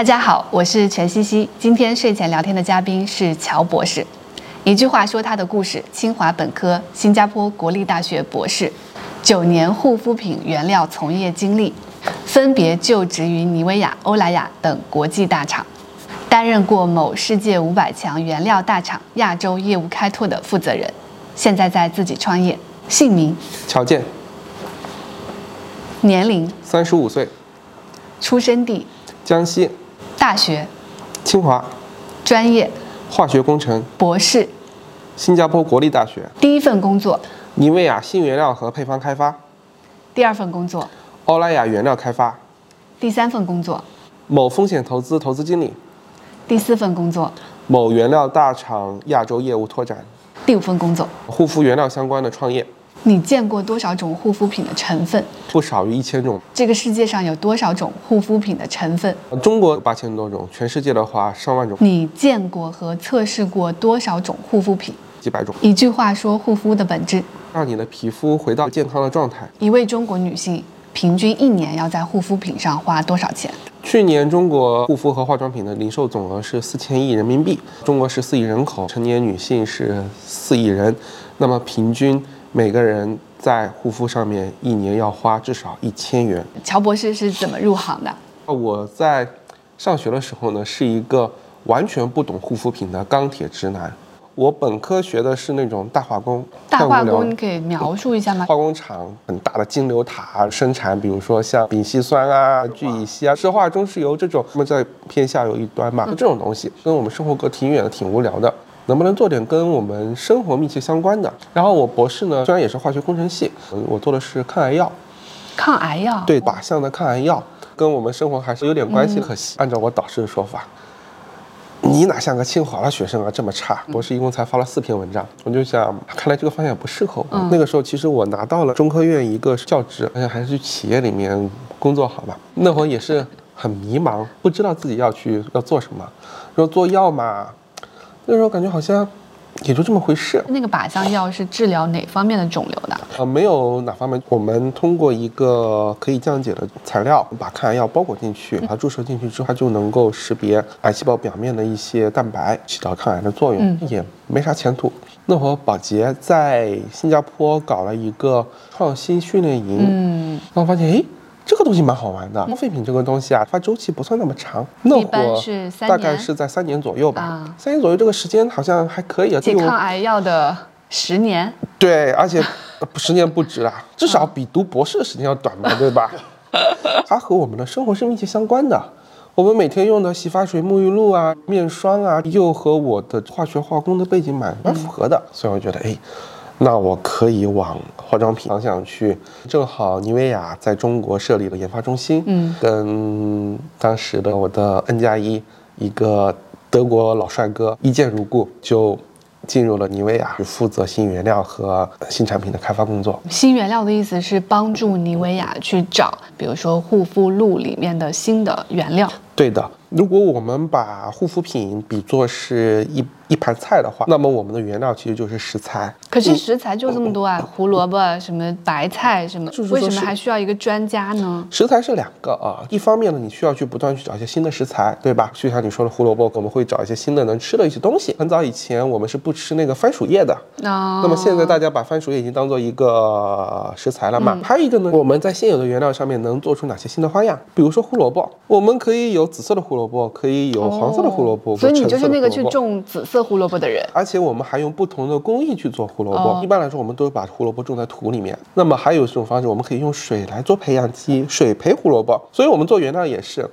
大家好，我是全西西。今天睡前聊天的嘉宾是乔博士。一句话说他的故事：清华本科，新加坡国立大学博士，九年护肤品原料从业经历，分别就职于妮维雅、欧莱雅等国际大厂，担任过某世界五百强原料大厂亚洲业务开拓的负责人，现在在自己创业。姓名：乔健，年龄：三十五岁，出生地：江西，大学、清华，专业、化学工程，博士。新加坡国立大学，第一份工作，妮维雅新原料和配方开发，第二份工作，欧莱雅原料开发，第三份工作，某风险投资投资经理，第四份工作，某原料大厂亚洲业务拓展，第五份工作。护肤原料相关的创业，你见过多少种护肤品的成分？不少于一千种。这个世界上有多少种护肤品的成分？中国八千多种，全世界的话上万种，你见过和测试过多少种护肤品？几百种，一句话说护肤的本质。让你的皮肤回到健康的状态。一位中国女性平均一年要在护肤品上花多少钱？去年中国护肤和化妆品的零售总额是四千亿人民币。中国十四亿人口，成年女性是四亿人，那么平均每个人在护肤上面一年要花至少一千元。乔博士是怎么入行的？我在上学的时候呢，是一个完全不懂护肤品的钢铁直男。我本科学的是那种大化工，大化工，你可以描述一下吗？化工厂很大的金流塔生产，比如说像丙烯酸啊、聚乙烯啊、石化中石油这种，那么在偏下游一端嘛，就这种东西跟我们生活隔挺远的，挺无聊的。能不能做点跟我们生活密切相关的？然后我博士呢，虽然也是化学工程系，嗯我做的是抗癌药，抗癌药。对靶向的抗癌药，跟我们生活还是有点关系。可惜，按照我导师的说法，你哪像个清华的学生啊，这么差？博士一共才发了四篇文章，我就想，看来这个方向不适合我。那个时候，其实我拿到了中科院一个教职，而且还是去企业里面工作好吧。那会儿也是很迷茫，不知道自己要去要做什么。说做药嘛，那时候感觉好像也就这么回事。那个靶向药是治疗哪方面的肿瘤的？呃，没有哪方面，我们通过一个可以降解的材料，把抗癌药包裹进去，把它注射进去之后，它就能够识别癌细胞表面的一些蛋白，起到抗癌的作用，也没啥前途。那会儿宝洁在新加坡搞了一个创新训练营，嗯，然后发现，诶，这个东西蛮好玩的。消费品这个东西啊，它周期不算那么长，那会是大概是在三年左右吧。啊三年左右这个时间好像还可以啊，解对抗癌药的十年。对，而且呃十年不止啦，至少比读博士的时间要短嘛，对吧？它和我们的生活是密切相关的。我们每天用的洗发水、沐浴露啊、面霜啊，又和我的化学化工的背景蛮蛮符合的，所以我觉得，哎，那我可以往化妆品方向去。正好妮维雅在中国设立了研发中心，嗯，跟当时的我的 N 加一一个德国老帅哥一见如故，就进入了妮维雅，负责新原料和新产品的开发工作。新原料的意思是帮助妮维雅去找，比如说护肤露里面的新的原料。对的，如果我们把护肤品比作是一一盘菜的话，那么我们的原料其实就是食材。可是食材就这么多啊，胡萝卜、什么白菜什么为什么还需要一个专家呢？食材是两个啊，一方面呢，你需要去不断去找一些新的食材，对吧？就像你说的胡萝卜，我们会找一些新的能吃的一些东西。很早以前我们是不吃那个番薯叶的，那那么现在大家把番薯叶已经当做一个食材了嘛？还有一个呢，我们在现有的原料上面能做出哪些新的花样？比如说胡萝卜，我们可以有紫色的胡萝卜，可以有黄色的胡萝卜，哦所以你就是那个去种紫色胡萝卜的人。而且我们还用不同的工艺去做胡萝卜。哦一般来说，我们都是把胡萝卜种在土里面。那么还有一种方式，我们可以用水来做培养基，水培胡萝卜。所以我们做原料也是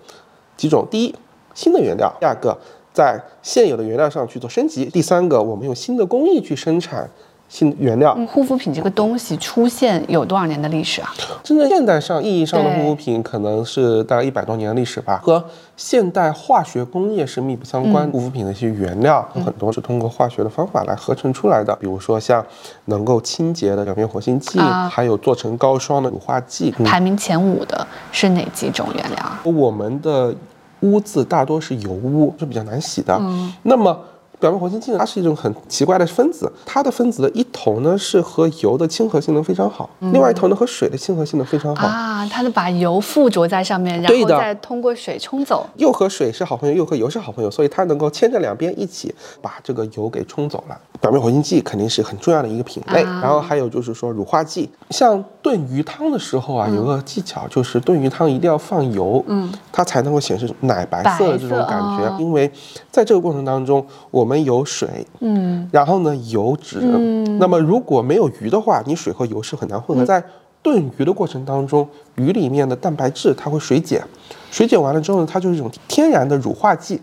几种：第一，新的原料；第二个，在现有的原料上去做升级；第三个，我们用新的工艺去生产新原料。嗯，护肤品这个东西出现有多少年的历史啊？真正现代上意义上的护肤品，可能是大概一百多年的历史吧，和现代化学工业是密不相关。护肤品的一些原料，很多是通过化学的方法来合成出来的，比如说像能够清洁的表面活性剂，啊还有做成膏霜的乳化剂。嗯排名前五的是哪几种原料啊？我们的污渍大多是油污，是比较难洗的。那么表面活性剂呢，它是一种很奇怪的分子，它的分子的一头呢是和油的亲和性能非常好，另外一头呢和水的亲和性能非常好。啊，它是把油附着在上面，然后再通过水冲走。又和水是好朋友，又和油是好朋友，所以它能够牵着两边一起把这个油给冲走了。表面活性剂肯定是很重要的一个品类，啊然后还有就是说乳化剂，像炖鱼汤的时候啊，有个技巧就是炖鱼汤一定要放油，嗯，它才能够显示奶白色的这种感觉，因为在这个过程当中，我们有水，嗯，然后呢油脂，嗯那么如果没有鱼的话，你水和油是很难混合。在炖鱼的过程当中，鱼里面的蛋白质它会水解，水解完了之后呢，它就是一种天然的乳化剂，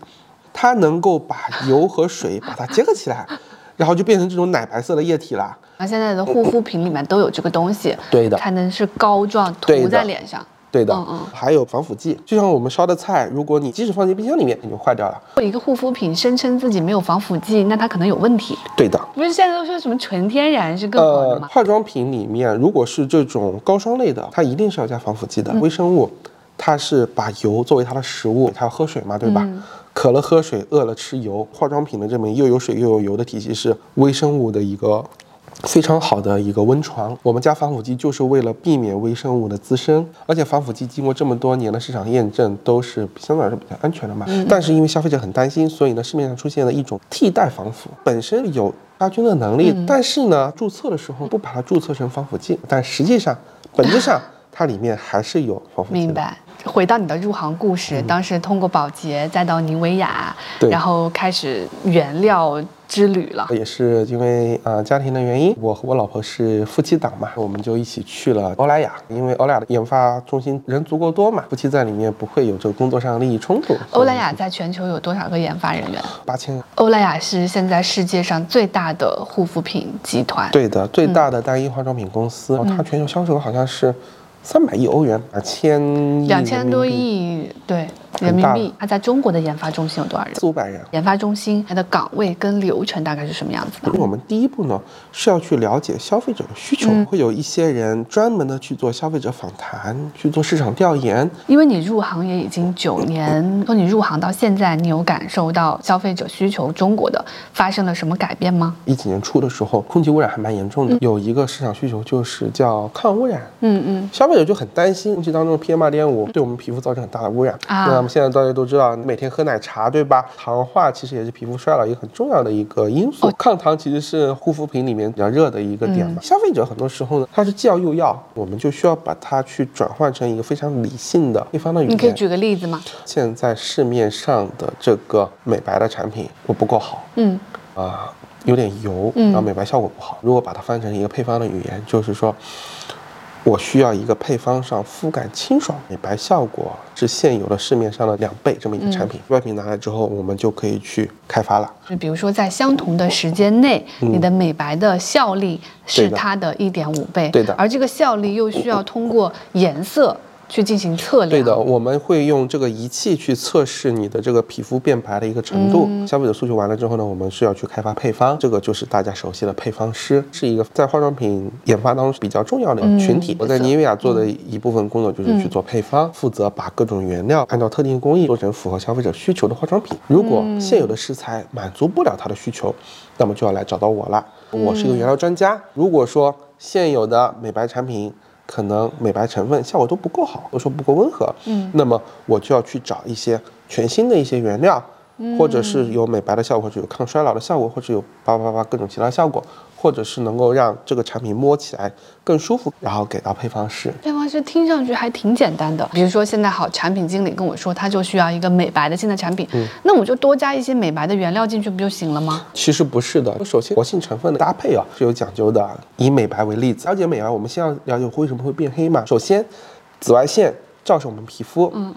它能够把油和水把它结合起来，然后就变成这种奶白色的液体啦。那现在的护肤品里面都有这个东西，对的才能是膏状涂在脸上。对的，嗯嗯还有防腐剂，就像我们烧的菜，如果你即使放进冰箱里面，它就坏掉了。一个护肤品声称自己没有防腐剂，那它可能有问题。对的，不是现在都说什么纯天然是更好的呃，吗？化妆品里面如果是这种膏霜类的，它一定是要加防腐剂的。微生物，它是把油作为它的食物，它要喝水嘛，对吧？渴了喝水，饿了吃油。化妆品的这么又有水又有油的体系是微生物的一个。非常好的一个温床，我们加防腐剂就是为了避免微生物的滋生，而且防腐剂经过这么多年的市场验证，都是相对来说比较安全的嘛。但是因为消费者很担心，所以呢，市面上出现了一种替代防腐，本身有杀菌的能力，但是呢，注册的时候不把它注册成防腐剂，但实际上本质上 它里面还是有防腐剂的。明白。回到你的入行故事，当时通过保洁，再到妮维雅，然后开始原料之旅了。也是因为呃家庭的原因，我和我老婆是夫妻档嘛，我们就一起去了欧莱雅，因为欧莱雅的研发中心人足够多嘛，夫妻在里面不会有这个工作上的利益冲突。欧莱雅在全球有多少个研发人员？八千，欧莱雅是现在世界上最大的护肤品集团。对的，最大的单一化妆品公司，它全球销售额好像是三百亿欧元，啊千两千多，亿对。人民币。它在中国的研发中心有多少人？四五百人。研发中心它的岗位跟流程大概是什么样子的？我们第一步呢是要去了解消费者的需求，会有一些人专门的去做消费者访谈，去做市场调研，因为你入行也已经九年，从你入行到现在，你有感受到消费者需求中国的发生了什么改变吗？一几年初的时候，空气污染还蛮严重的，有一个市场需求就是叫抗污染。嗯嗯，消费者就很担心空气当中的 PM 二点五对我们皮肤造成很大的污染。啊那么现在大家都知道，每天喝奶茶，对吧？糖化其实也是皮肤衰老一个很重要的一个因素。抗糖其实是护肤品里面比较热的一个点嘛。消费者很多时候呢，他是既要又要，我们就需要把它去转换成一个非常理性的配方的语言。你可以举个例子吗？现在市面上的这个美白的产品，我不够好。嗯啊、有点油，然后美白效果不好。如果把它翻成一个配方的语言，就是说，我需要一个配方上肤感清爽、美白效果是现有的市面上的两倍这么一个产品。外品拿来之后，我们就可以去开发了。就比如说在相同的时间内，你的美白的效力是它的一点五倍，对的而这个效力又需要通过颜色去进行测量。对的，我们会用这个仪器去测试你的这个皮肤变白的一个程度。消费者诉求完了之后呢，我们是要去开发配方，这个就是大家熟悉的配方师，是一个在化妆品研发当中比较重要的群体。我在妮维雅做的一部分工作就是去做配方，负责把各种原料按照特定工艺做成符合消费者需求的化妆品。如果现有的食材满足不了他的需求，那么就要来找到我了。我是一个原料专家。如果说现有的美白产品可能美白成分效果都不够好，或者说不够温和，嗯，那么我就要去找一些全新的一些原料，或者是有美白的效果，或者有抗衰老的效果，或者有叭叭叭各种其他效果，或者是能够让这个产品摸起来更舒服，然后给到配方师。配方师听上去还挺简单的，比如说现在好，产品经理跟我说他就需要一个美白的新的产品，那我就多加一些美白的原料进去不就行了吗？其实不是的，首先活性成分的搭配啊是有讲究的。以美白为例子，了解美白，我们先要了解为什么会变黑嘛。首先，紫外线照射我们皮肤，嗯，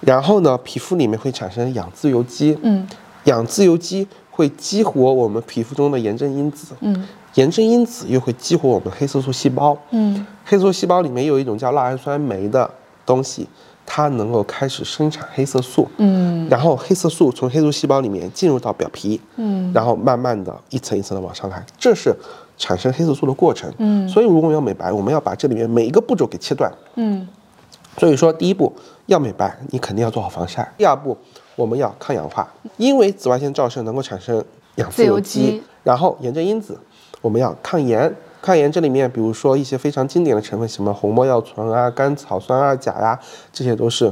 然后呢，皮肤里面会产生氧自由基，嗯，氧自由基会激活我们皮肤中的炎症因子，嗯，炎症因子又会激活我们黑色素细胞，嗯，黑色素细胞里面有一种叫酪氨酸酶的东西，它能够开始生产黑色素，嗯，然后黑色素从黑素细胞里面进入到表皮，嗯，然后慢慢的一层一层的往上来，这是产生黑色素的过程，嗯，所以如果我们要美白，我们要把这里面每一个步骤给切断，嗯，所以说第一步要美白，你肯定要做好防晒。第二步，我们要抗氧化，因为紫外线照射能够产生氧自由基，然后炎症因子，我们要抗炎。抗炎这里面，比如说一些非常经典的成分，什么红没药醇啊、甘草酸二钾呀，这些都是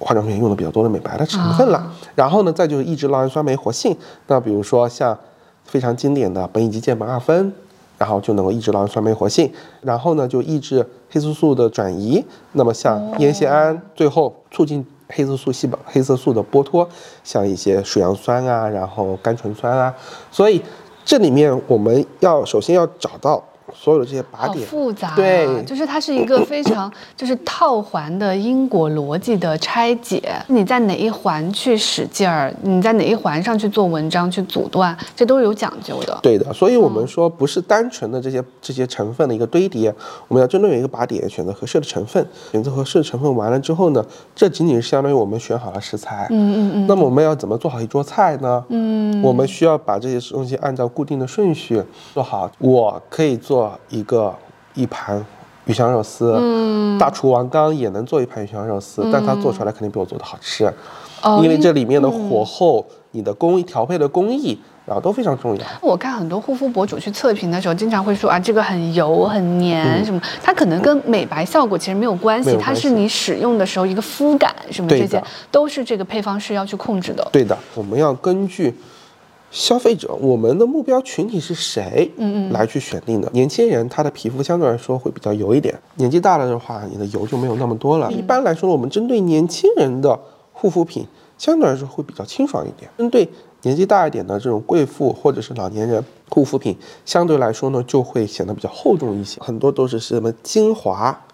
化妆品用的比较多的美白的成分了。然后呢，再就是抑制酪氨酸酶活性。那比如说像非常经典的苯乙基键苯二酚，然后就能够抑制酪氨酸酶活性。然后呢，就抑制黑色素的转移。那么像烟酰胺，最后促进黑色素细胞黑色素的剥脱，像一些水杨酸啊，然后甘醇酸啊，所以。这里面我们要首先要找到。所有的这些靶点复杂，对，就是它是一个非常 就是套环的因果逻辑的拆解。你在哪一环去使劲儿，你在哪一环上去做文章去阻断，这都是有讲究的。对的，所以我们说不是单纯的这些这些成分的一个堆叠，我们要针对一个靶点选择合适的成分，选择合适的成分完了之后呢，这仅仅是相当于我们选好了食材。嗯嗯嗯。那么我们要怎么做好一桌菜呢？嗯，我们需要把这些东西按照固定的顺序做好。我可以做。做一个一盘鱼香肉丝，嗯，大厨王刚也能做一盘鱼香肉丝，但他做出来肯定比我做的好吃，因为这里面的火候、你的工艺调配的工艺，然后都非常重要。我看很多护肤博主去测评的时候，经常会说啊，这个很油、很黏什么，它可能跟美白效果其实没有关系，它是你使用的时候一个肤感什么这些，都是这个配方师要去控制的。对的，我们要根据。消费者，我们的目标群体是谁？嗯嗯，来去选定的。年轻人他的皮肤相对来说会比较油一点，年纪大了的话，你的油就没有那么多了。一般来说，我们针对年轻人的护肤品相对来说会比较清爽一点。针对年纪大一点的这种贵妇或者是老年人，护肤品相对来说呢就会显得比较厚重一些，很多都是什么精华。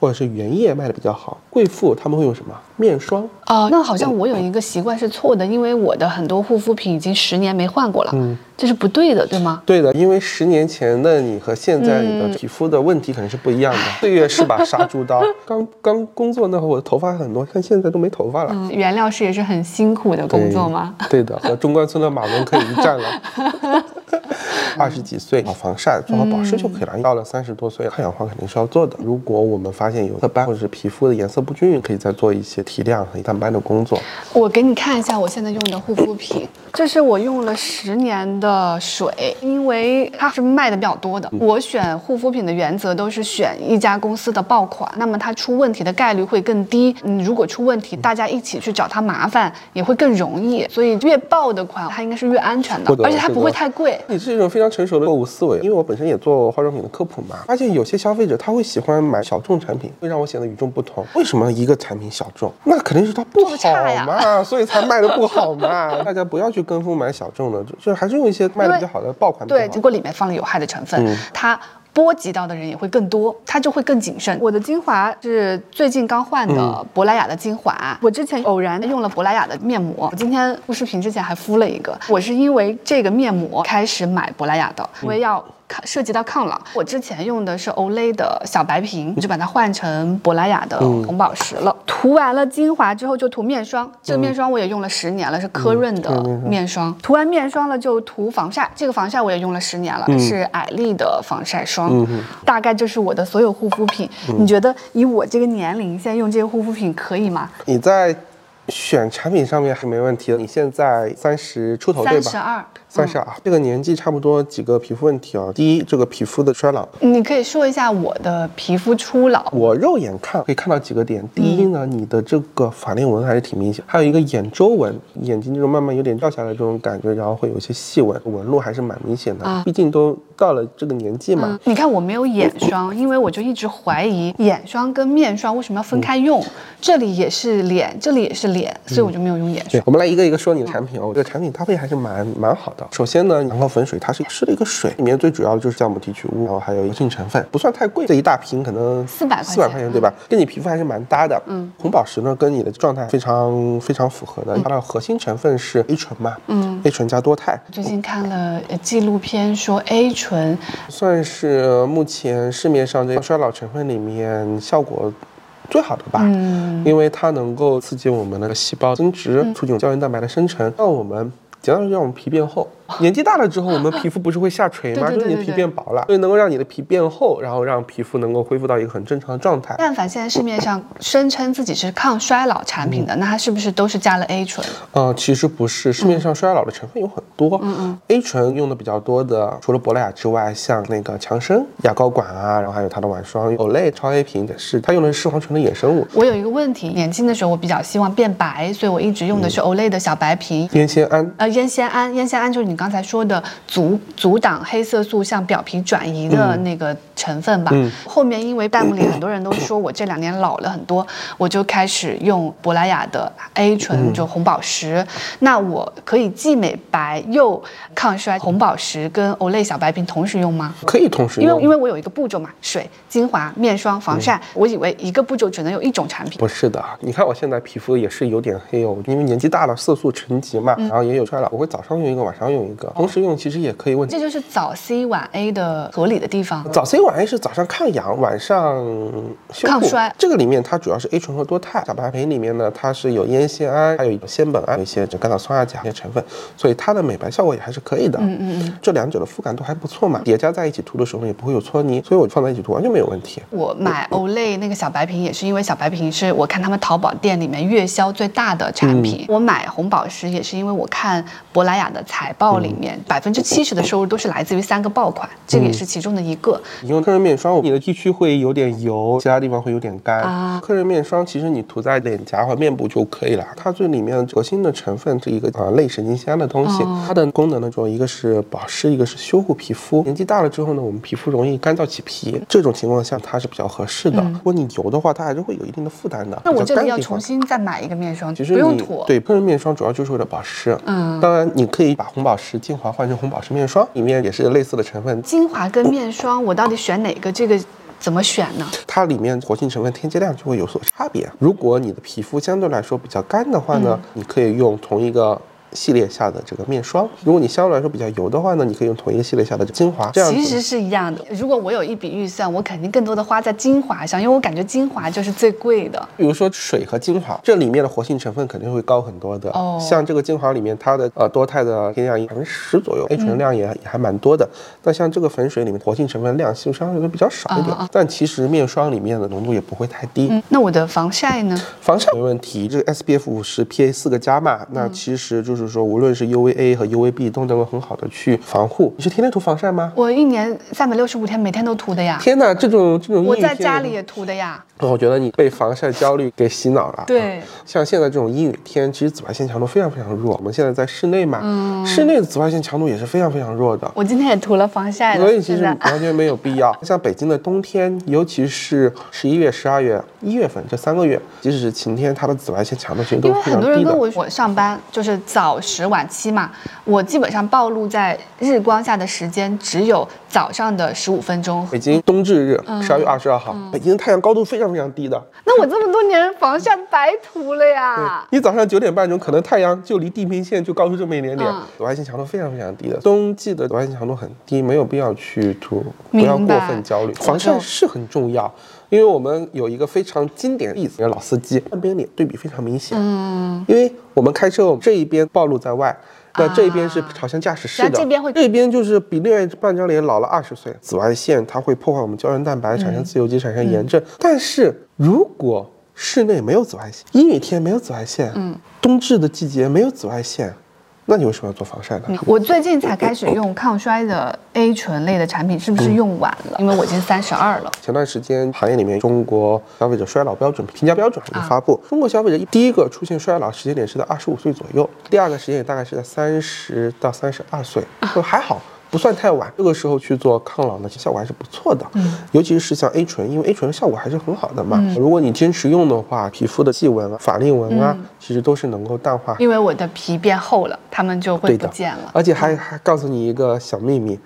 或者是原液卖的比较好，贵妇他们会用什么面霜？哦，那好像我有一个习惯是错的，因为我的很多护肤品已经十年没换过了，嗯，这是不对的，对吗？对的，因为十年前的你和现在你的皮肤的问题肯定是不一样的。岁月是把杀猪刀，刚刚工作那会儿我的头发很多，看现在都没头发了。嗯，原料师也是很辛苦的工作吗？对的，和中关村的马龙可以一战了。二十几岁，好防晒，做好保湿就可以了。到了三十多岁，抗氧化肯定是要做的。如果我们发现有色斑或者是皮肤的颜色不均匀，可以再做一些提亮和淡斑的工作。我给你看一下我现在用的护肤品，这是我用了十年的水，因为它是卖的比较多的。我选护肤品的原则都是选一家公司的爆款，那么它出问题的概率会更低。嗯，如果出问题，大家一起去找它麻烦也会更容易。所以越爆的款，它应该是越安全的，而且它不会太贵。你是一种。非常成熟的购物思维，因为我本身也做化妆品的科普嘛，发现有些消费者他会喜欢买小众产品，会让我显得与众不同。为什么一个产品小众？那肯定是它不好嘛，所以才卖的不好嘛。大家不要去跟风买小众的，就就还是用一些卖的比较好的爆款。对，如果里面放了有害的成分，它。波及到的人也会更多，他就会更谨慎。我的精华是最近刚换的珀莱雅的精华，我之前偶然用了珀莱雅的面膜，我今天录视频之前还敷了一个。我是因为这个面膜开始买珀莱雅的，因为要。涉及到抗老，我之前用的是 Olay 的小白瓶，我就把它换成珀莱雅的红宝石了。涂完了精华之后就涂面霜，这个面霜我也用了十年了，是科润的面霜。涂完面霜了就涂防晒，这个防晒我也用了十年了，是艾丽的防晒霜。大概就是我的所有护肤品。你觉得以我这个年龄现在用这些护肤品可以吗？你在选产品上面是没问题的。你现在三十出头对吧？三十二。三十二，这个年纪差不多几个皮肤问题啊？第一，这个皮肤的衰老，你可以说一下我的皮肤初老。我肉眼看可以看到几个点。第一呢，你的这个法令纹还是挺明显，还有一个眼周纹，眼睛这种慢慢有点掉下来这种感觉，然后会有一些细纹，纹路还是蛮明显的。毕竟都到了这个年纪嘛。你看我没有眼霜，因为我就一直怀疑眼霜跟面霜为什么要分开用，这里也是脸，这里也是脸，所以我就没有用眼霜。我们来一个一个说你的产品哦，这个产品搭配还是蛮蛮好的。首先呢，羊羔粉水它是湿的一个水，里面最主要的就是酵母提取物，然后还有活性成分，不算太贵，这一大瓶可能四百四百块钱对吧？跟你皮肤还是蛮搭的。嗯，红宝石呢跟你的状态非常非常符合的，它的核心成分是 A 醇嘛，嗯，A 醇加多肽。最近看了纪录片说 A 醇算是目前市面上这衰老成分里面效果最好的吧，嗯，因为它能够刺激我们的细胞增殖，促进胶原蛋白的生成，让我们。简单说，让我们皮变厚，年纪大了之后，我们皮肤不是会下垂吗？就是你的皮变薄了，所以能够让你的皮变厚，然后让皮肤能够恢复到一个很正常的状态。但凡现在市面上声称自己是抗衰老产品的，那它是不是都是加了 A 醇？呃，其实不是，市面上衰老的成分有很多。嗯嗯，A 醇用的比较多的，除了珀莱雅之外，像那个强生牙膏管啊，然后还有它的晚霜，Olay 超 A 瓶也是，它用的是视黄醇的衍生物。我有一个问题，年轻的时候我比较希望变白，所以我一直用的是 Olay 的小白瓶。烟酰胺呃，烟酰胺，烟酰胺就是你刚才说的阻阻挡黑色素向表皮转移的那个成分吧。嗯后面因为弹幕里很多人都说我这两年老了很多，我就开始用珀莱雅的 A 醇，就红宝石。那我可以既美白又抗衰，红宝石跟 Olay 小白瓶同时用吗？可以同时用因为，因为我有一个步骤嘛，水、精华、面霜、防晒，我以为一个步骤只能有一种产品。不是的，你看我现在皮肤也是有点黑哦，因为年纪大了，色素沉积嘛，然后也有衰老，我会早上用一个，晚上用一个，同时用其实也可以问。这就是早 C 晚 A 的合理的地方。早 C 晚 A 是早上抗氧，晚上抗衰这个里面它主要是 A 醇和多肽，小白瓶里面呢它是有烟酰胺，还有酰苯胺，有一些就甘草酸亚钾一些成分，所以它的美白效果也还是可以的。嗯嗯嗯，这两者的肤感都还不错嘛，叠加在一起涂的时候呢也不会有搓泥，所以我放在一起涂完全没有问题。我买 Olay 那个小白瓶也是因为小白瓶是我看他们淘宝店里面月销最大的产品。我买红宝石也是因为我看珀莱雅的财报里面百分之七十的收入都是来自于三个爆款，这个也是其中的一个。你用科润面霜，你的 T 区会有点油，其他地方会有点干。啊科润面霜其实你涂在脸颊和面部就可以了。它最里面核心的成分是一个啊类神经酰胺的东西，哦它的功能呢主要一个是保湿，一个是修护皮肤。年纪大了之后呢，我们皮肤容易干燥起皮，这种情况下它是比较合适的。如果你油的话，它还是会有一定的负担的。嗯那我这里要重新再买一个面霜，其实不用涂。对，科润面霜主要就是为了保湿。嗯，当然你可以把红宝石精华换成红宝石面霜，里面也是类似的成分。精华跟面霜，我到底选哪个？这个怎么选呢？它里面活性成分添加量就会有所差别。如果你的皮肤相对来说比较干的话呢，你可以用同一个。系列下的这个面霜，如果你相对来说比较油的话呢，你可以用同一个系列下的精华，这样其实是一样的。如果我有一笔预算，我肯定更多的花在精华上，因为我感觉精华就是最贵的。比如说水和精华，这里面的活性成分肯定会高很多的。哦像这个精华里面，它的呃多肽的添加量百分之十左右，A 醇量也、也还蛮多的。那像这个粉水里面活性成分量相对来说比较少一点，但其实面霜里面的浓度也不会太低。嗯，那我的防晒呢？防晒没问题，这个 SPF 五十 PA 四个加嘛，那其实就是说，无论是 UVA 和 UVB 都能够很好的去防护。你是天天涂防晒吗？我一年三百六十五天，每天都涂的呀。天哪，这种这种我在家里也涂的呀。我觉得你被防晒焦虑给洗脑了。对啊像现在这种阴雨天，其实紫外线强度非常非常弱。我们现在在室内嘛，嗯室内的紫外线强度也是非常非常弱的。我今天也涂了防晒的，所以其实完全没有必要。像北京的冬天，尤其是十一月、十二月、一月份这三个月，即使是晴天，它的紫外线强度其实都因为是非常低的很多人跟。我我上班就是早十晚七嘛，我基本上暴露在日光下的时间只有早上的十五分钟。北京冬至日，嗯十二月二十二号，北京的太阳高度非常非常低的。那我这么多年防晒白涂了呀。你早上九点半钟，可能太阳就离地平线就高出这么一点点，嗯紫外线强度非常非常低的。冬季的紫外线强度很低，没有必要去涂，不要过分焦虑。防晒是很重要，因为我们有一个非常经典的例子，一个老司机半边脸对比非常明显。嗯，因为我们开车，我们这一边暴露在外。那这一边是朝向驾驶室的，那这边会这边就是比另外半张脸老了二十岁。紫外线它会破坏我们胶原蛋白，产生自由基，产生炎症。但是如果室内没有紫外线，阴雨天没有紫外线，嗯，冬至的季节没有紫外线，那你为什么要做防晒呢？我最近才开始用抗衰的 A 醇类的产品，是不是用晚了？因为我已经三十二了。前段时间行业里面中国消费者衰老标准评价标准有发布，中国消费者第一个出现衰老时间点是在二十五岁左右，第二个时间点大概是在三十到三十二岁，就还好。不算太晚，这个时候去做抗老呢，其实效果还是不错的。嗯，尤其是像 A 醇，因为 A 醇的效果还是很好的嘛。如果你坚持用的话，皮肤的细纹啊、法令纹啊，其实都是能够淡化因为我的皮变厚了，它们就会不见了。而且还还告诉你一个小秘密，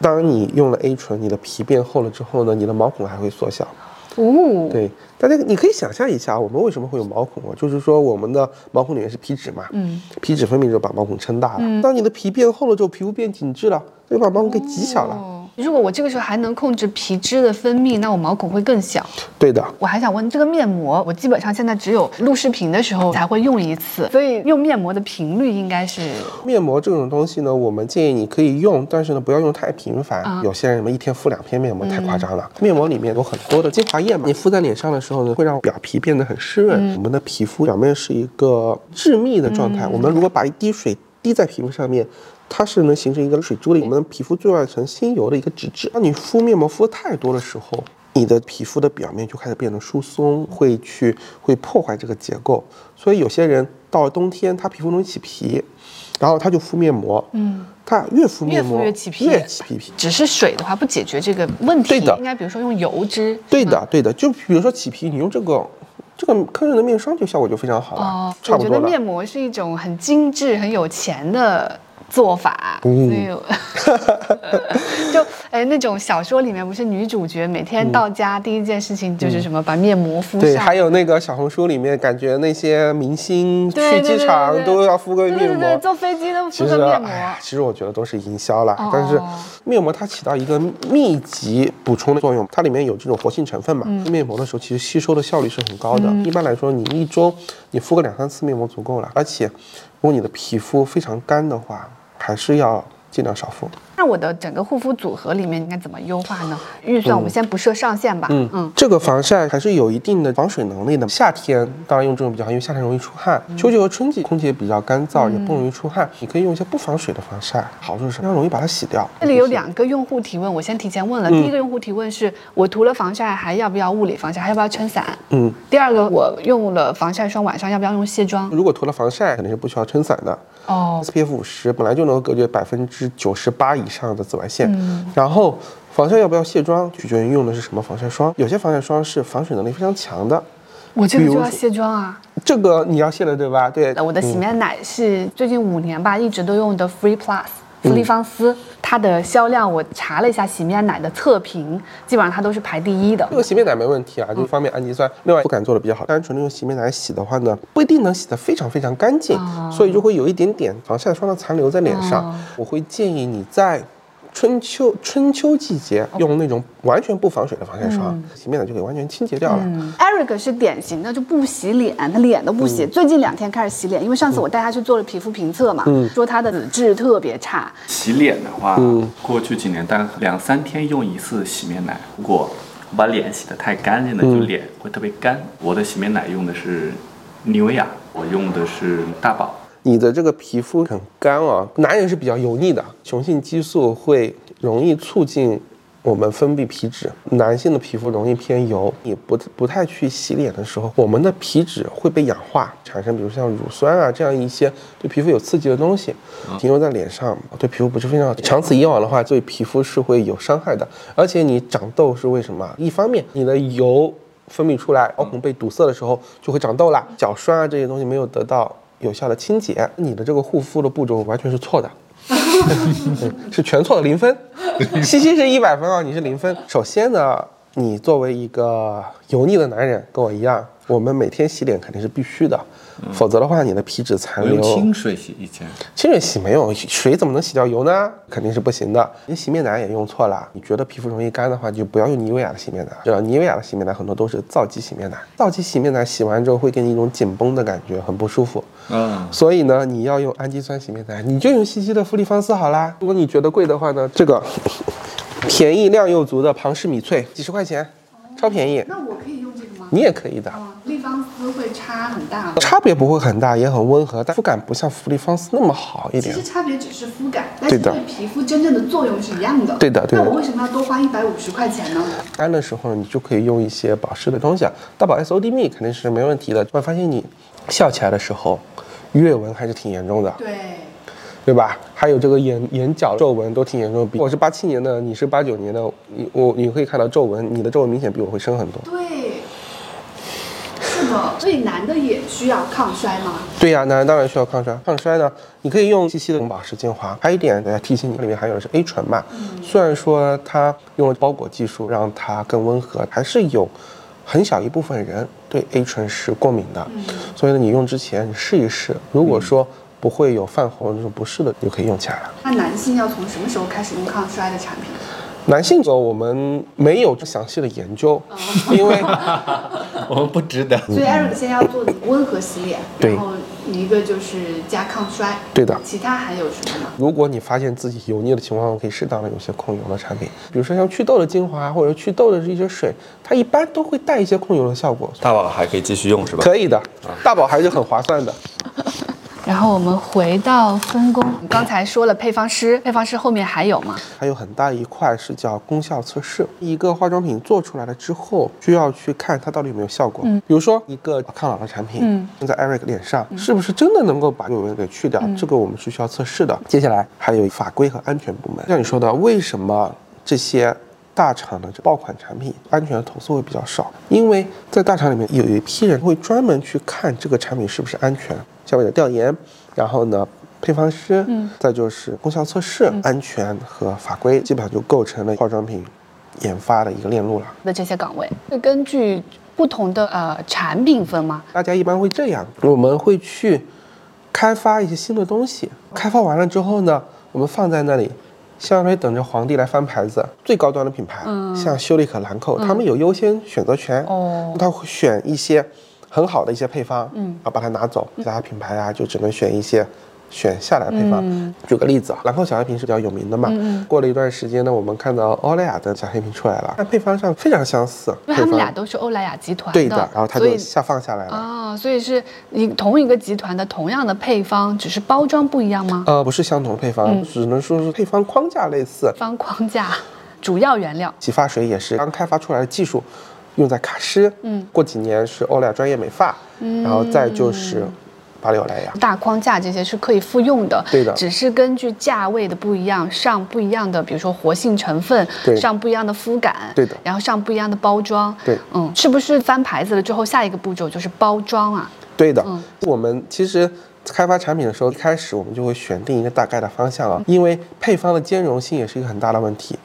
当你用了 A 醇，你的皮变厚了之后呢，你的毛孔还会缩小。哦，对，大家你可以想象一下，我们为什么会有毛孔啊？就是说我们的毛孔里面是皮脂嘛，嗯，皮脂分泌就把毛孔撑大了。当你的皮变厚了之后，皮肤变紧致了，就把毛孔给挤小了。哦如果我这个时候还能控制皮脂的分泌，那我毛孔会更小。对的，我还想问，这个面膜我基本上现在只有录视频的时候才会用一次，所以用面膜的频率应该是面膜这种东西呢，我们建议你可以用，但是呢不要用太频繁。啊有些人什么一天敷两片面膜太夸张了。面膜里面有很多的精华液嘛，你敷在脸上的时候呢，会让表皮变得很湿润。我们的皮肤表面是一个致密的状态，我们如果把一滴水滴在皮肤上面。它是能形成一个水珠的，我们的皮肤最外层新油的一个脂质。当你敷面膜敷太多的时候，你的皮肤的表面就开始变得疏松，会去会破坏这个结构。所以有些人到了冬天，他皮肤容易起皮，然后他就敷面膜，嗯，他越敷面膜越起皮越起皮皮。只是水的话不解决这个问题。对的应该比如说用油脂。对的，对的，就比如说起皮，你用这个这个科润的面霜就效果就非常好了，哦，差不多了。我觉得面膜是一种很精致、很有钱的做法，嗯所以我 就哎那种小说里面不是女主角每天到家第一件事情就是什么把面膜敷上对，上，还有那个小红书里面，感觉那些明星去对对对机场对对都要敷个对对对，面膜。坐飞机都，敷个面膜。哎，其实我觉得都是营销啦。哦但是面膜它起到一个密集补充的作用，它里面有这种活性成分嘛。嗯敷面膜的时候，其实吸收的效率是很高的。一般来说，你一周你敷个两三次面膜足够了。而且，如果你的皮肤非常干的话，还是要尽量少付。那我的整个护肤组合里面应该怎么优化呢？预算我们先不设上限吧。嗯嗯，这个防晒还是有一定的防水能力的。夏天当然用这种比较好，因为夏天容易出汗。秋季和春季空气也比较干燥，也不容易出汗。你可以用一些不防水的防晒，好处是非常容易把它洗掉。这里有两个用户提问，我先提前问了。嗯第一个用户提问是我涂了防晒还要不要物理防晒，还要不要撑伞？嗯，第二个我用了防晒霜，晚上要不要用卸妆？如果涂了防晒，肯定是不需要撑伞的。哦，SPF 五十本来就能够隔绝百分之九十八以上的紫外线。然后防晒要不要卸妆，取决于用的是什么防晒霜。有些防晒霜是防水能力非常强的，我这个就要卸妆啊。这个你要卸了对吧？对，我的洗面奶是最近五年吧，一直都用的 Free Plus。芙丽芳丝，它的销量我查了一下，洗面奶的测评基本上它都是排第一的这。个洗面奶没问题啊，就一方面氨基酸，另外不敢做的比较好。单纯的用洗面奶洗的话呢，不一定能洗得非常非常干净，所以就会有一点点防晒霜的残留在脸上。我会建议你在春秋春秋季节用那种完全不防水的防晒霜，洗面奶就可以完全清洁掉了。Eric 是典型的就不洗脸，他脸都不洗。最近两天开始洗脸，因为上次我带他去做了皮肤评测嘛，说他的脂质特别差。洗脸的话，过去几年大概两三天用一次洗面奶。如果我把脸洗得太干净了，就脸会特别干。我的洗面奶用的是妮维雅，我用的是大宝。你的这个皮肤很干啊，男人是比较油腻的，雄性激素会容易促进我们分泌皮脂，男性的皮肤容易偏油，你不不太去洗脸的时候，我们的皮脂会被氧化，产生比如像乳酸啊这样一些对皮肤有刺激的东西，停留在脸上，对皮肤不是非常好。长此以往的话，对皮肤是会有伤害的。而且你长痘是为什么？一方面你的油分泌出来，毛孔被堵塞的时候就会长痘啦，角栓啊这些东西没有得到有效的清洁，你的这个护肤的步骤完全是错的。是全错的零分，西西是一百分啊，你是零分。首先呢，你作为一个油腻的男人，跟我一样，我们每天洗脸肯定是必须的，否则的话，你的皮脂残留用。清水洗以前，清水洗没有水怎么能洗掉油呢？肯定是不行的。你洗面奶也用错了，你觉得皮肤容易干的话，就不要用妮维雅的洗面奶。知道妮维雅的洗面奶很多都是皂基洗面奶，皂基洗面奶洗完之后会给你一种紧绷的感觉，很不舒服。嗯，所以呢，你要用氨基酸洗面奶，你就用西西的芙丽芳丝好啦。如果你觉得贵的话呢，这个便宜量又足的庞氏米萃，几十块钱，超便宜，那我可以用这个吗？你也可以的。立方丝会差很大差别不会很大，也很温和，但肤感不像芙丽芳丝那么好一点。其实差别只是肤感，但对皮肤真正的作用是一样的。对的对的那我为什么要多花一百五十块钱呢？干的时候，你就可以用一些保湿的东西啊，大宝 SOD 蜜肯定是没问题的。会发现你笑起来的时候，月纹还是挺严重的，对，对吧？还有这个眼眼角皱纹都挺严重。比我是八七年的，你是八九年的，你我你可以看到皱纹，你的皱纹明显比我会深很多。对，是的。所以男的也需要抗衰吗？对呀、男人当然需要抗衰。抗衰呢，你可以用七七的保湿精华。还有一点，大家提醒你，里面含有的是 A 醇嘛。虽然说它用了包裹技术让它更温和，还是有很小一部分人对 A 醇是过敏的。所以呢，你用之前你试一试，如果说不会有泛红这种不适的，你就可以用起来了。那男性要从什么时候开始用抗衰的产品？男性组我们没有详细的研究，因为 我们不值得。所以 Eric 现在要做温和洗脸，对然后一个就是加抗衰，对的其他还有什么吗？如果你发现自己油腻的情况，可以适当的有些控油的产品，比如说像祛痘的精华或者祛痘的一些水，它一般都会带一些控油的效果。大宝还可以继续用是吧？可以的，大宝还是很划算的。然后我们回到分工，刚才说了配方师，配方师后面还有吗？还有很大一块是叫功效测试。一个化妆品做出来了之后，需要去看它到底有没有效果。嗯，比如说一个抗老的产品，嗯，用在 Eric 脸上，是不是真的能够把皱纹给去掉？这个我们是需要测试的。接下来还有法规和安全部门。像你说的，为什么这些？大厂的爆款产品安全的投诉会比较少，因为在大厂里面有一批人会专门去看这个产品是不是安全，消费者调研，然后呢，配方师，嗯，再就是功效测试、安全和法规，基本上就构成了化妆品研发的一个链路了。的这些岗位会根据不同的呃产品分吗？大家一般会这样，我们会去开发一些新的东西，开发完了之后呢，我们放在那里。相当于等着皇帝来翻牌子，最高端的品牌，像修丽可、兰蔻，他们有优先选择权。哦，他会选一些很好的一些配方，嗯，啊，把它拿走。其他品牌啊，就只能选一些。选下来的配方，举个例子啊，兰蔻小黑瓶是比较有名的嘛。嗯过了一段时间呢，我们看到欧莱雅的小黑瓶出来了，但配方上非常相似。因为他们俩都是欧莱雅集团的，对的，然后它就下放下来了。啊，所以是你同一个集团的同样的配方，只是包装不一样吗？呃，不是相同的配方，只能说是配方框架类似。方框架，主要原料。洗发水也是刚开发出来的技术，用在卡诗。嗯，过几年是欧莱雅专业美发，嗯然后再就是。巴黎欧莱雅大框架这些是可以复用的，对的，只是根据价位的不一样，上不一样的，比如说活性成分，对上不一样的肤感，对的，然后上不一样的包装，对，嗯，是不是翻牌子了之后，下一个步骤就是包装啊？对的，嗯，我们其实开发产品的时候，一开始我们就会选定一个大概的方向啊，因为配方的兼容性也是一个很大的问题。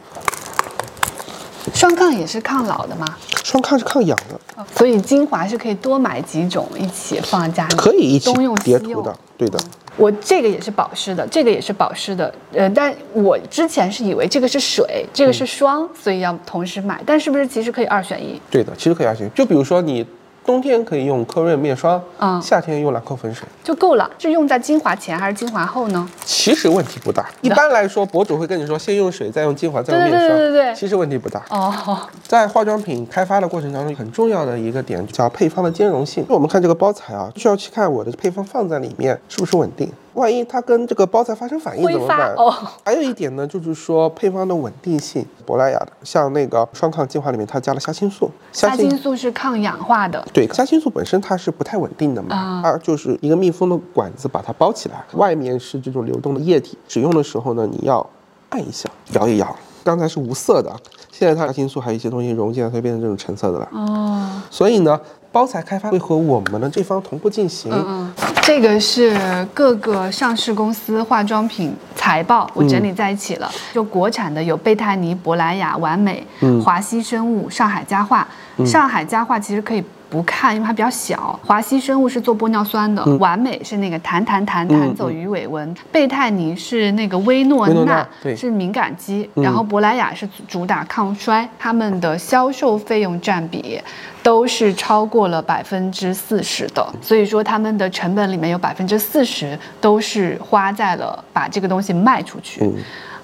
双抗也是抗老的吗？双抗是抗氧的，所以精华是可以多买几种一起放在家里，可以一起东用西用的，对的。我这个也是保湿的，这个也是保湿的，呃，但我之前是以为这个是水，这个是霜，所以要同时买，但是不是其实可以二选一？对的，其实可以二选一。就比如说你。冬天可以用科润面霜，嗯，夏天用兰蔻粉水就够了。是用在精华前还是精华后呢？其实问题不大。一般来说，博主会跟你说，先用水，再用精华，再用面霜。对对对对。其实问题不大。哦。在化妆品开发的过程当中，很重要的一个点叫配方的兼容性。我们看这个包材啊，需要去看我的配方放在里面是不是稳定。万一它跟这个包材发生反应怎么办？哦，还有一点呢，就是说配方的稳定性。珀莱雅的，像那个双抗精华里面，它加了虾青素。虾青素是抗氧化的。对，虾青素本身它是不太稳定的嘛，它就是一个密封的管子把它包起来，外面是这种流动的液体。使用的时候呢，你要按一下，摇一摇。刚才是无色的，现在它虾青素还有一些东西溶进来，它变成这种橙色的了。哦，所以呢。包材开发会和我们的这方同步进行。嗯嗯，这个是各个上市公司化妆品财报，我整理在一起了。就国产的有贝泰尼、珀莱雅、完美、华熙生物、上海家化。上海家化其实可以。不看，因为它比较小。华西生物是做玻尿酸的，完美是那个弹弹弹弹走鱼尾纹，贝泰尼是那个薇诺娜，是敏感肌，然后珀莱雅是主打抗衰，他们的销售费用占比都是超过了百分之四十的，所以说他们的成本里面有百分之四十都是花在了把这个东西卖出去。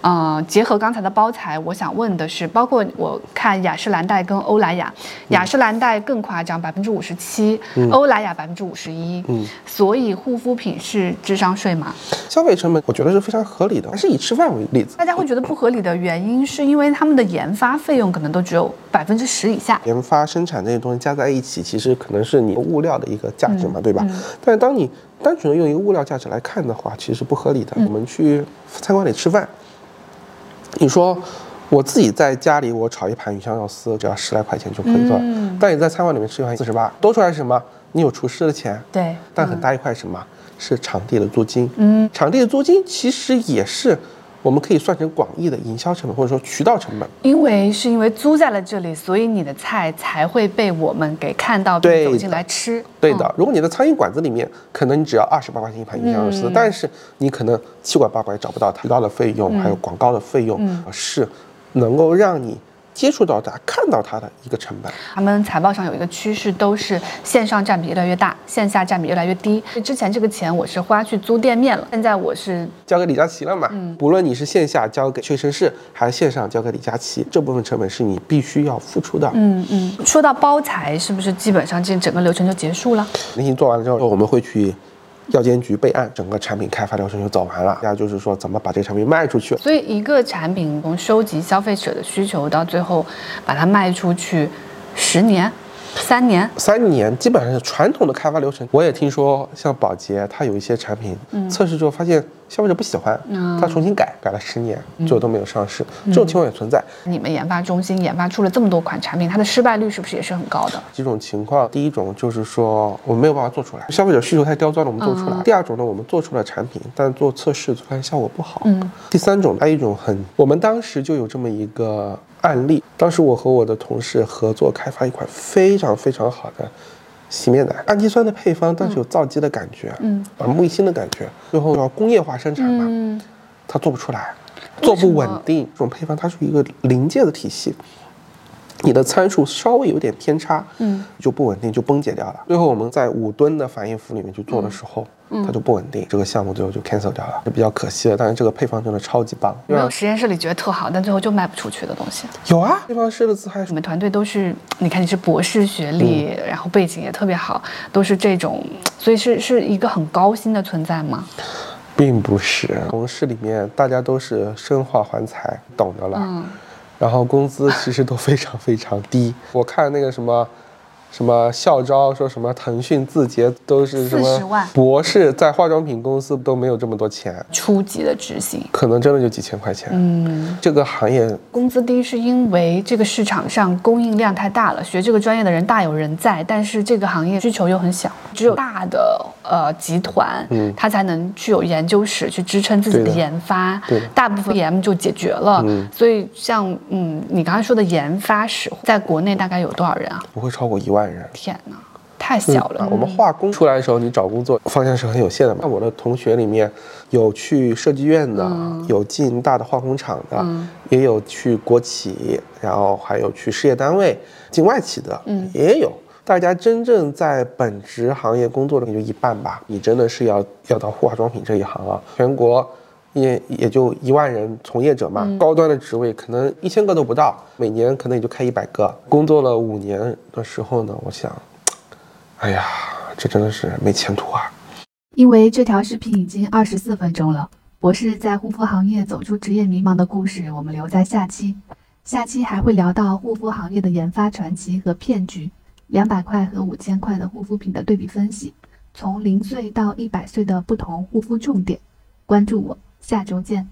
嗯，结合刚才的包材，我想问的是，包括我看雅诗兰黛跟欧莱雅，雅诗兰黛更夸张，百分之五十七，欧莱雅百分之五十一。嗯，所以护肤品是智商税吗？消费成本我觉得是非常合理的，还是以吃饭为例子。大家会觉得不合理的原因，是因为他们的研发费用可能都只有百分之十以下。研发生产这些东西加在一起，其实可能是你物料的一个价值嘛，对吧？但是当你单纯的用一个物料价值来看的话，其实是不合理的。我们去餐馆里吃饭。你说我自己在家里，我炒一盘鱼香肉丝，只要十来块钱就可以做。嗯。但你在餐馆里面吃一盘四十八，多出来是什么？你有厨师的钱。对。但很大一块什么？是场地的租金。嗯。场地的租金其实也是。我们可以算成广义的营销成本，或者说渠道成本。因为是因为租在了这里，所以你的菜才会被我们给看到并走进来吃。对的，如果你的苍蝇馆子里面，可能你只要二十八块钱一盘鱼香肉丝，但是你可能七拐八拐找不到它，渠道的费用还有广告的费用是能够让你。接触到它、看到它的一个成本，他们财报上有一个趋势，都是线上占比越来越大，线下占比越来越低。之前这个钱我是花去租店面了，现在我是交给李佳琦了嘛？嗯，不论你是线下交给屈臣氏，还是线上交给李佳琦，这部分成本是你必须要付出的。嗯嗯。说到包材，是不是基本上这整个流程就结束了？那行做完了之后，我们会去。药监局备案，整个产品开发流程就走完了。第二就是说，怎么把这个产品卖出去？所以，一个产品从收集消费者的需求到最后把它卖出去，十年。三年，三年基本上是传统的开发流程。我也听说，像宝洁，它有一些产品测试之后发现消费者不喜欢，它重新改，改了十年，最后都没有上市。这种情况也存在。你们研发中心研发出了这么多款产品，它的失败率是不是也是很高的？几种情况，第一种就是说我们没有办法做出来，消费者需求太刁钻了，我们做出来。第二种呢，我们做出了产品，但做测试发现效果不好。嗯。第三种，还有一种很，我们当时就有这么一个。案例，当时我和我的同事合作开发一款非常非常好的洗面奶，氨基酸的配方，但是有皂基的感觉，嗯，耳目一新的感觉，最后要工业化生产嘛，嗯，它做不出来，做不稳定，这种配方它是一个临界的体系。你的参数稍微有点偏差，嗯，就不稳定，就崩解掉了。最后我们在五吨的反应釜里面去做的时候，嗯，它就不稳定，这个项目最后就 cancel 掉了，就比较可惜了。但是这个配方真的超级棒。有没有实验室里觉得特好，但最后就卖不出去的东西？有啊，配方师的自嗨。你们团队都是，你看你是博士学历，然后背景也特别好，都是这种，所以是是一个很高薪的存在吗？并不是，同事里面大家都是生化环材，懂得了。嗯。然后工资其实都非常非常低，我看那个什么。什么校招说什么腾讯字节都是什么博士在化妆品公司都没有这么多钱，初级的执行。可能真的就几千块钱。嗯，这个行业工资低是因为这个市场上供应量太大了，学这个专业的人大有人在，但是这个行业需求又很小，只有大的呃集团，嗯，它才能具有研究室去支撑自己的研发，对，大部分 EM 就解决了。嗯，所以像嗯你刚才说的研发室，在国内大概有多少人啊？不会超过一万。天哪，太小了！我们化工出来的时候，你找工作方向是很有限的嘛。那我的同学里面有去设计院的，有进大的化工厂的，也有去国企，然后还有去事业单位、进外企的，也有。大家真正在本职行业工作的也就一半吧。你真的是要要到化妆品这一行啊？全国。也也就一万人从业者嘛，高端的职位可能一千个都不到，每年可能也就开一百个。工作了五年的时候呢，我想，哎呀，这真的是没前途啊！因为这条视频已经二十四分钟了，博士在护肤行业走出职业迷茫的故事，我们留在下期。下期还会聊到护肤行业的研发传奇和骗局，两百块和五千块的护肤品的对比分析，从零岁到一百岁的不同护肤重点。关注我。下周见。